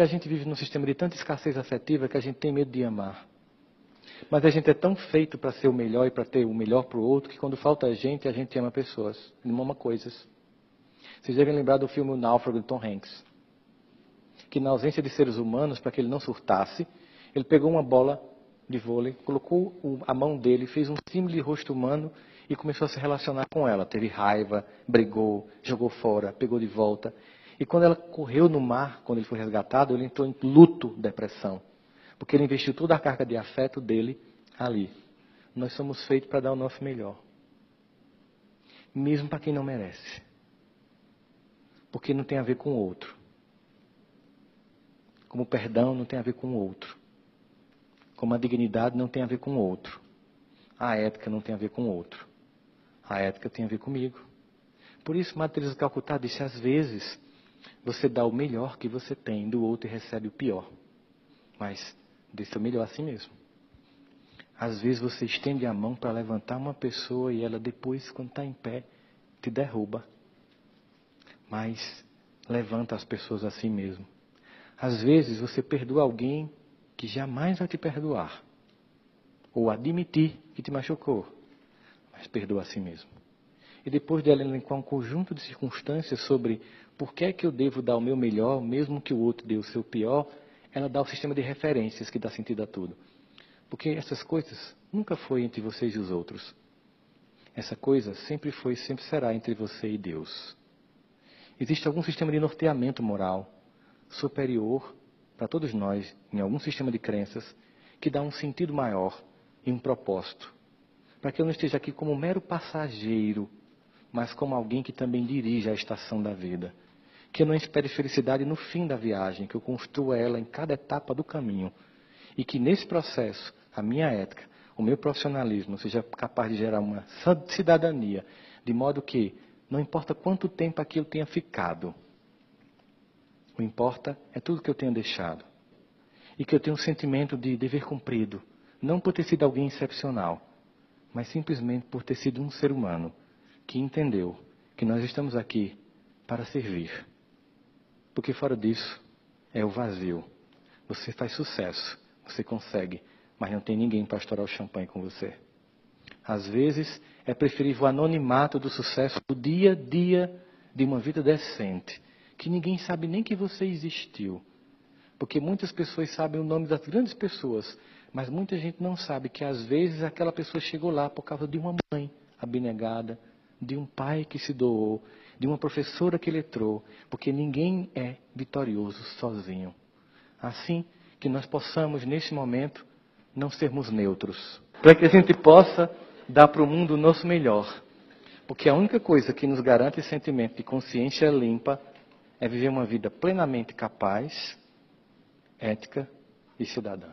A gente vive num sistema de tanta escassez afetiva que a gente tem medo de amar. Mas a gente é tão feito para ser o melhor e para ter o melhor para o outro que quando falta a gente, a gente ama pessoas, não ama coisas. Vocês devem lembrar do filme O Náufrago de Tom Hanks. Que na ausência de seres humanos, para que ele não surtasse, ele pegou uma bola de vôlei, colocou a mão dele, fez um símbolo de rosto humano e começou a se relacionar com ela. Teve raiva, brigou, jogou fora, pegou de volta. E quando ela correu no mar, quando ele foi resgatado, ele entrou em luto, depressão. Porque ele investiu toda a carga de afeto dele ali. Nós somos feitos para dar o nosso melhor. Mesmo para quem não merece. Porque não tem a ver com o outro. Como o perdão não tem a ver com o outro. Como a dignidade não tem a ver com o outro. A ética não tem a ver com o outro. A ética tem a ver comigo. Por isso, de Calcutá disse, às vezes, você dá o melhor que você tem do outro e recebe o pior. Mas dê seu melhor a si mesmo. Às vezes você estende a mão para levantar uma pessoa e ela depois, quando está em pé, te derruba. Mas levanta as pessoas a si mesmo. Às vezes você perdoa alguém que jamais vai te perdoar. Ou admitir que te machucou. Mas perdoa a si mesmo. E depois de elencar um conjunto de circunstâncias sobre por que é que eu devo dar o meu melhor, mesmo que o outro dê o seu pior, ela dá o sistema de referências que dá sentido a tudo. Porque essas coisas nunca foi entre vocês e os outros. Essa coisa sempre foi e sempre será entre você e Deus. Existe algum sistema de norteamento moral superior para todos nós, em algum sistema de crenças, que dá um sentido maior e um propósito. Para que eu não esteja aqui como um mero passageiro, mas como alguém que também dirige a estação da vida que eu não espere felicidade no fim da viagem, que eu construa ela em cada etapa do caminho. E que nesse processo, a minha ética, o meu profissionalismo seja capaz de gerar uma cidadania, de modo que não importa quanto tempo aquilo tenha ficado, o importa é tudo que eu tenho deixado. E que eu tenha um sentimento de dever cumprido, não por ter sido alguém excepcional, mas simplesmente por ter sido um ser humano que entendeu que nós estamos aqui para servir. Porque fora disso é o vazio. Você faz sucesso, você consegue, mas não tem ninguém para estourar o champanhe com você. Às vezes é preferível o anonimato do sucesso do dia a dia de uma vida decente, que ninguém sabe nem que você existiu. Porque muitas pessoas sabem o nome das grandes pessoas, mas muita gente não sabe que às vezes aquela pessoa chegou lá por causa de uma mãe abnegada, de um pai que se doou, de uma professora que letrou, porque ninguém é vitorioso sozinho. Assim que nós possamos, nesse momento, não sermos neutros, para que a gente possa dar para o mundo o nosso melhor. Porque a única coisa que nos garante sentimento de consciência limpa é viver uma vida plenamente capaz, ética e cidadã.